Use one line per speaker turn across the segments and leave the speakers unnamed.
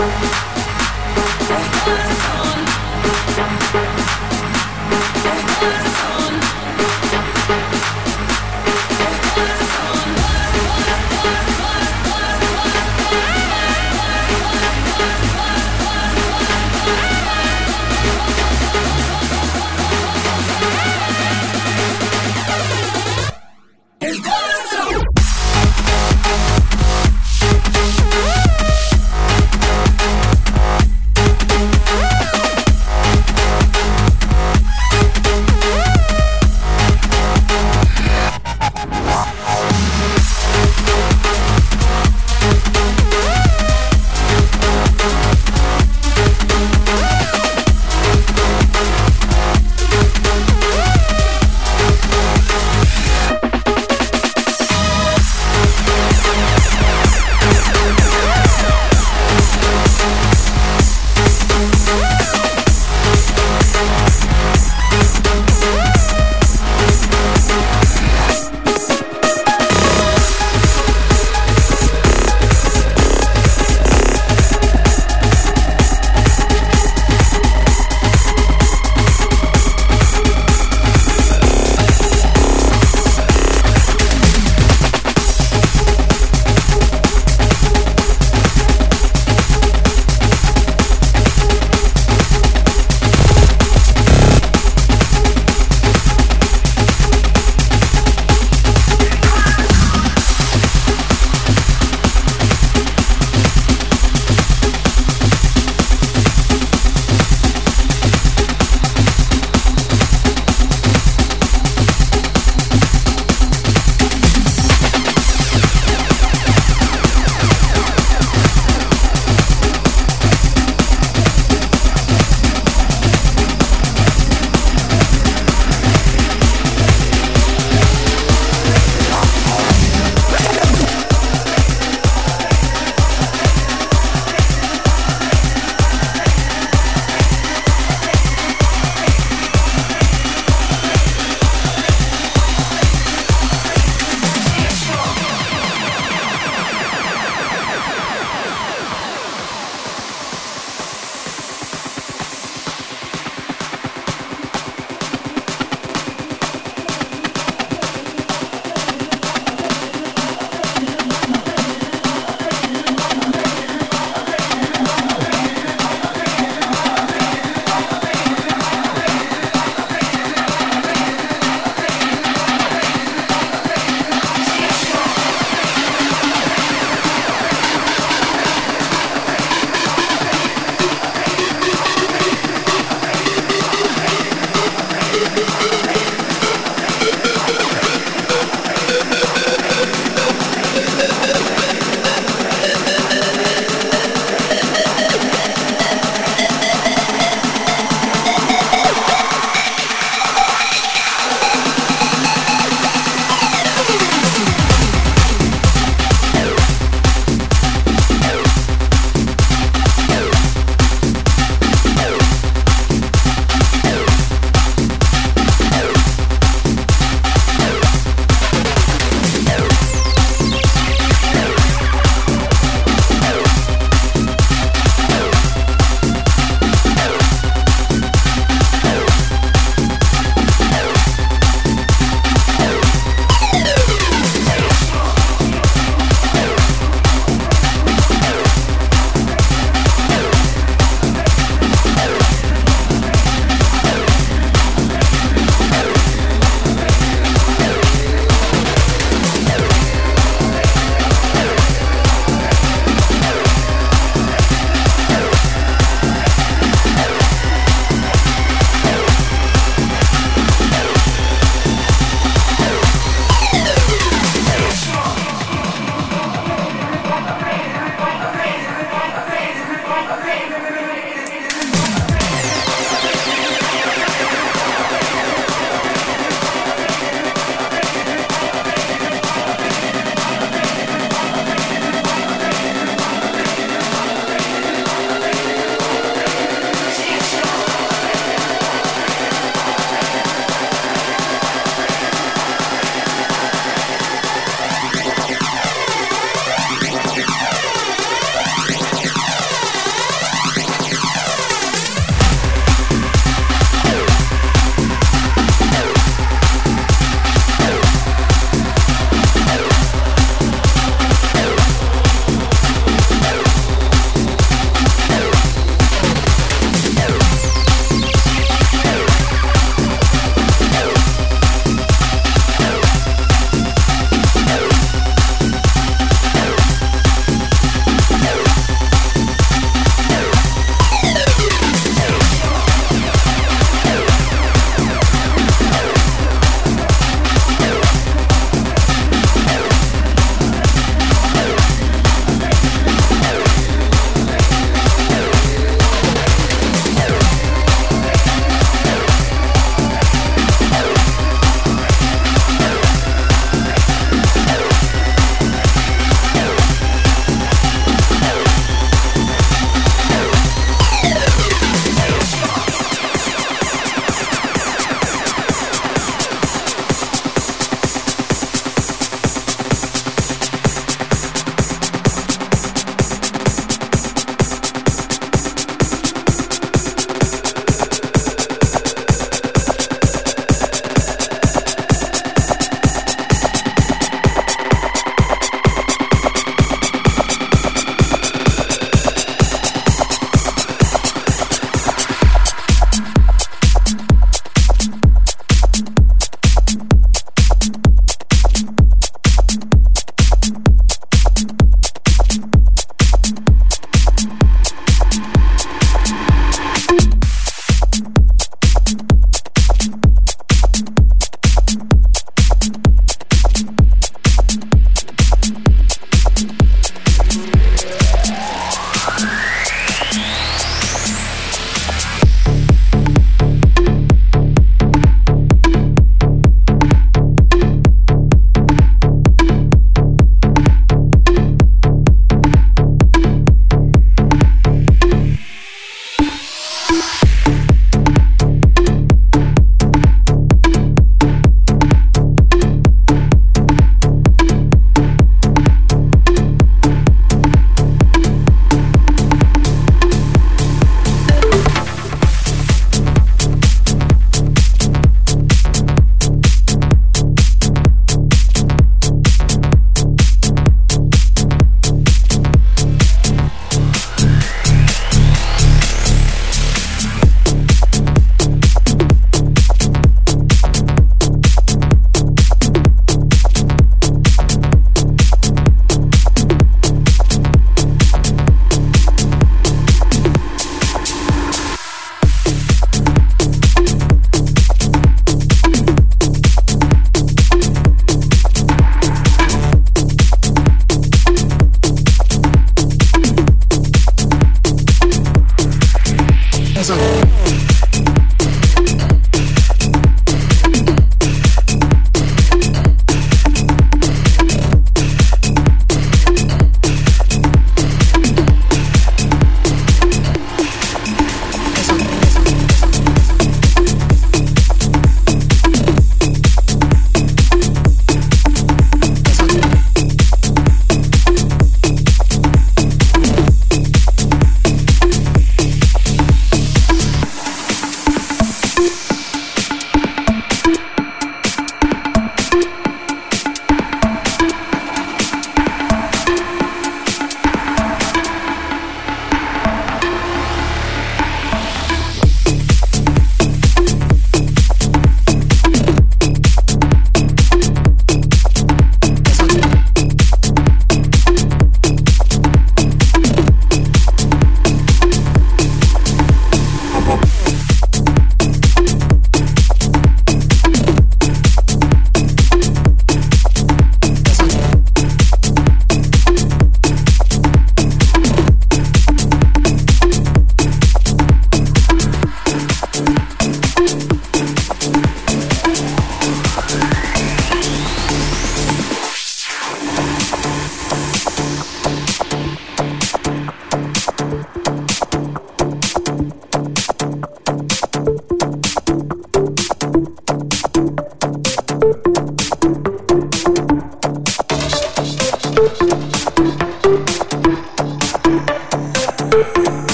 Thank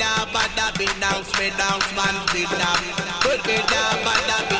Wicked, bad, bad, bad, bad, bad, bad, bad, bad, bad, bad, bad, bad, bad,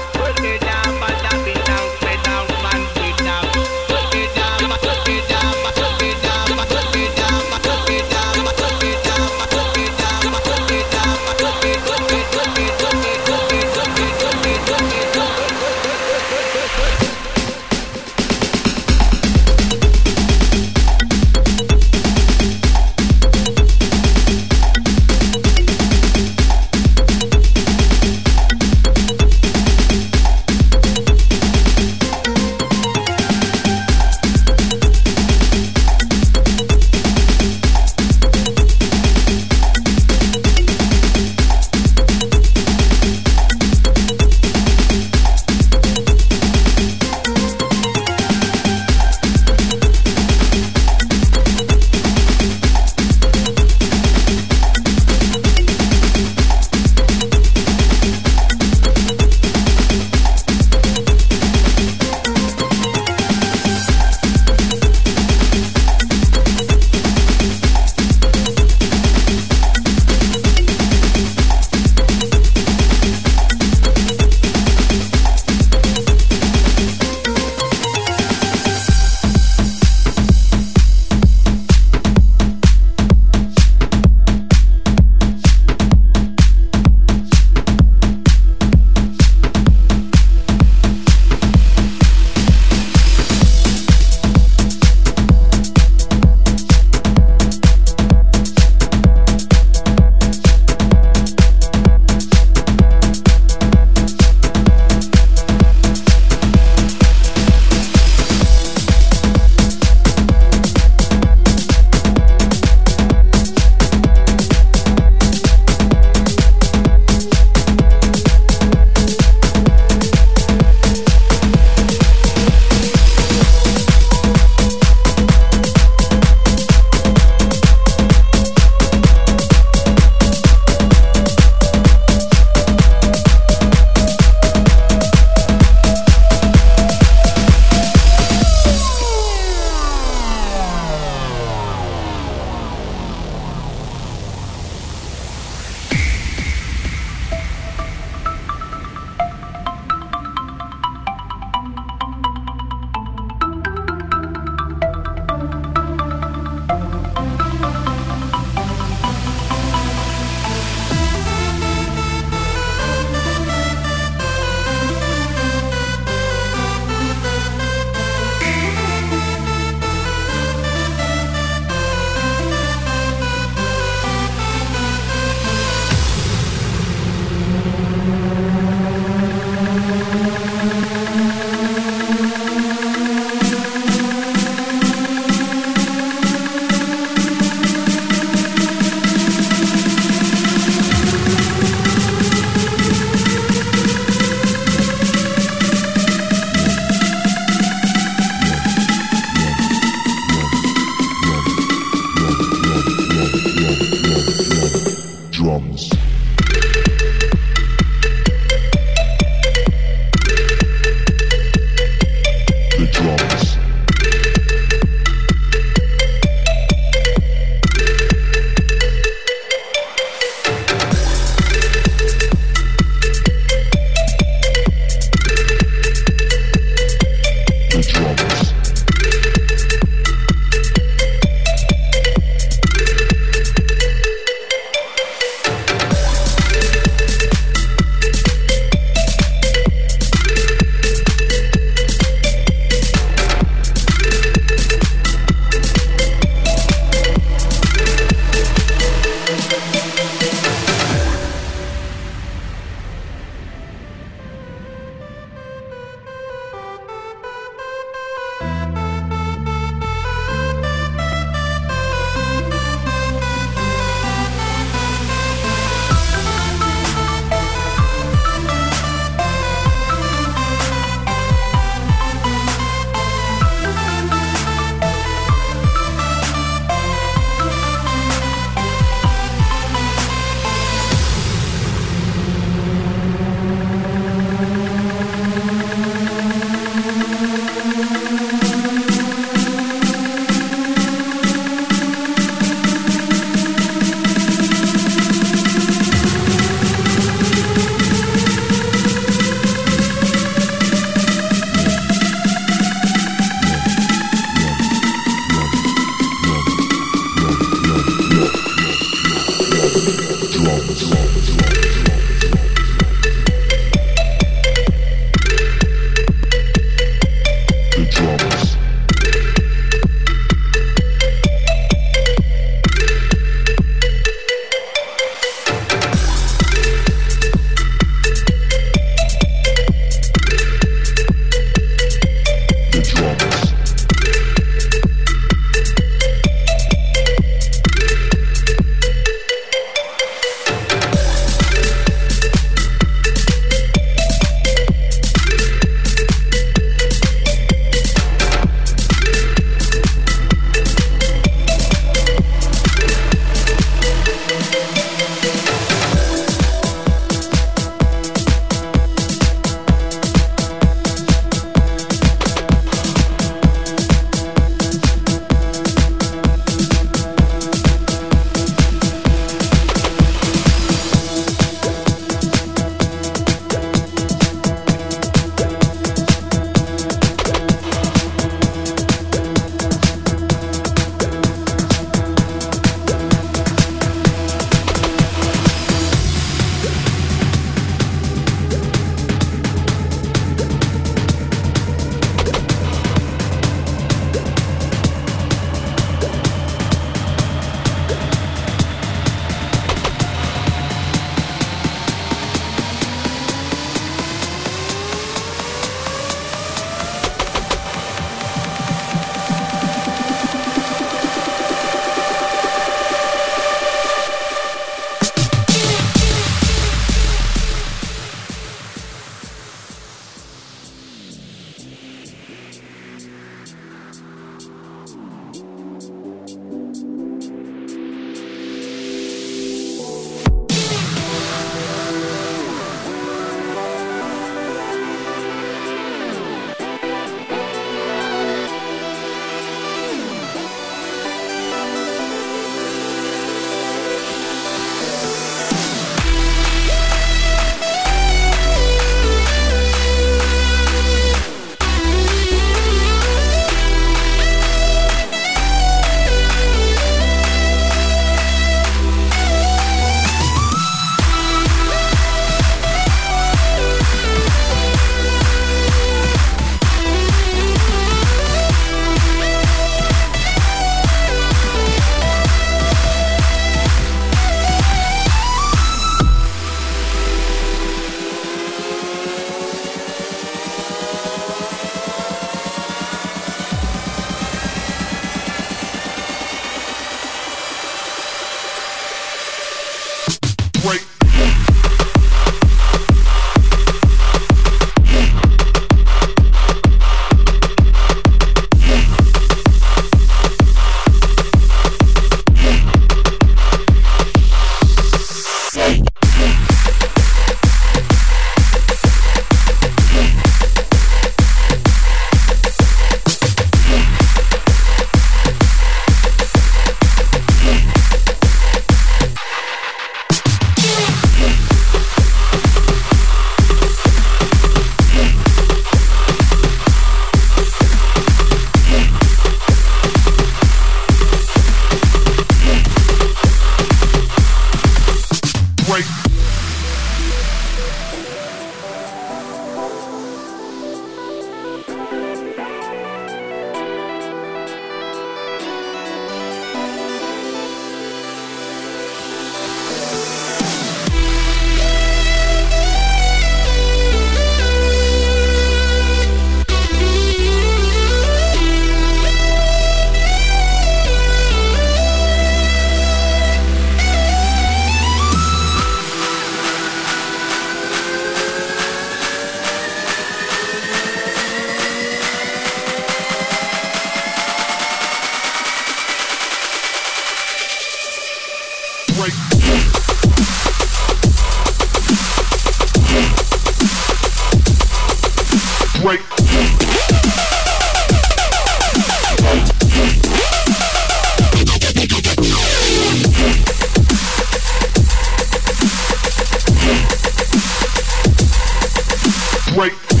Break.